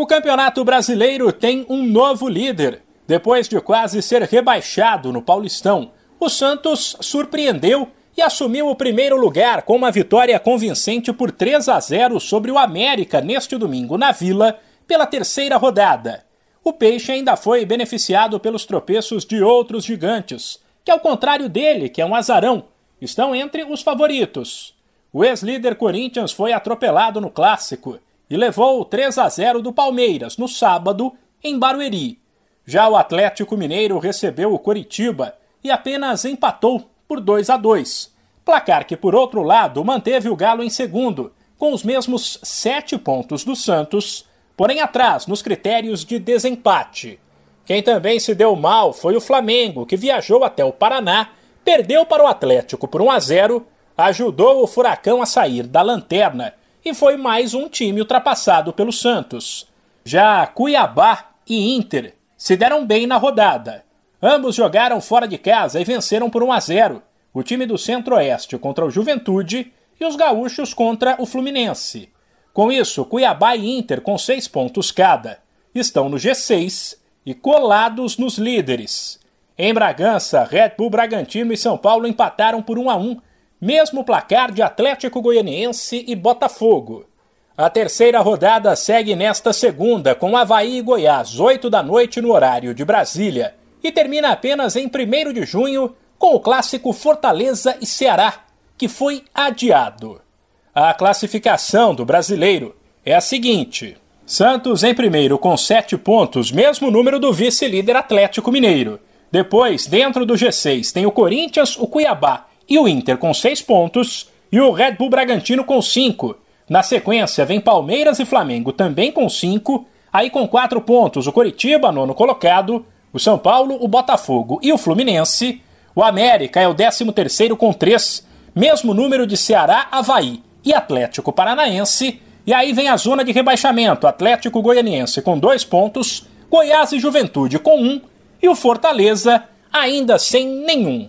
O Campeonato Brasileiro tem um novo líder. Depois de quase ser rebaixado no Paulistão, o Santos surpreendeu e assumiu o primeiro lugar com uma vitória convincente por 3 a 0 sobre o América neste domingo na Vila, pela terceira rodada. O Peixe ainda foi beneficiado pelos tropeços de outros gigantes, que ao contrário dele, que é um azarão, estão entre os favoritos. O ex-líder Corinthians foi atropelado no clássico e levou 3 a 0 do Palmeiras no sábado em Barueri. Já o Atlético Mineiro recebeu o Coritiba e apenas empatou por 2 a 2. Placar que, por outro lado, manteve o Galo em segundo, com os mesmos sete pontos do Santos, porém atrás nos critérios de desempate. Quem também se deu mal foi o Flamengo, que viajou até o Paraná, perdeu para o Atlético por 1 a 0, ajudou o Furacão a sair da lanterna e foi mais um time ultrapassado pelo Santos. Já Cuiabá e Inter se deram bem na rodada. Ambos jogaram fora de casa e venceram por 1 a 0. O time do Centro-Oeste contra o Juventude e os gaúchos contra o Fluminense. Com isso, Cuiabá e Inter, com seis pontos cada, estão no G6 e colados nos líderes. Em Bragança, Red Bull Bragantino e São Paulo empataram por 1 a 1 mesmo placar de Atlético Goianiense e Botafogo. A terceira rodada segue nesta segunda, com Havaí e Goiás, 8 da noite no horário de Brasília, e termina apenas em 1 de junho com o clássico Fortaleza e Ceará, que foi adiado. A classificação do brasileiro é a seguinte: Santos em primeiro com 7 pontos, mesmo número do vice-líder Atlético Mineiro. Depois, dentro do G6, tem o Corinthians, o Cuiabá e o Inter com 6 pontos e o Red Bull Bragantino com 5. Na sequência, vem Palmeiras e Flamengo também com 5. Aí com 4 pontos, o Coritiba, nono colocado, o São Paulo, o Botafogo e o Fluminense. O América é o 13º com 3, mesmo número de Ceará, Havaí e Atlético Paranaense. E aí vem a zona de rebaixamento, Atlético Goianiense com 2 pontos, Goiás e Juventude com 1 um, e o Fortaleza ainda sem nenhum.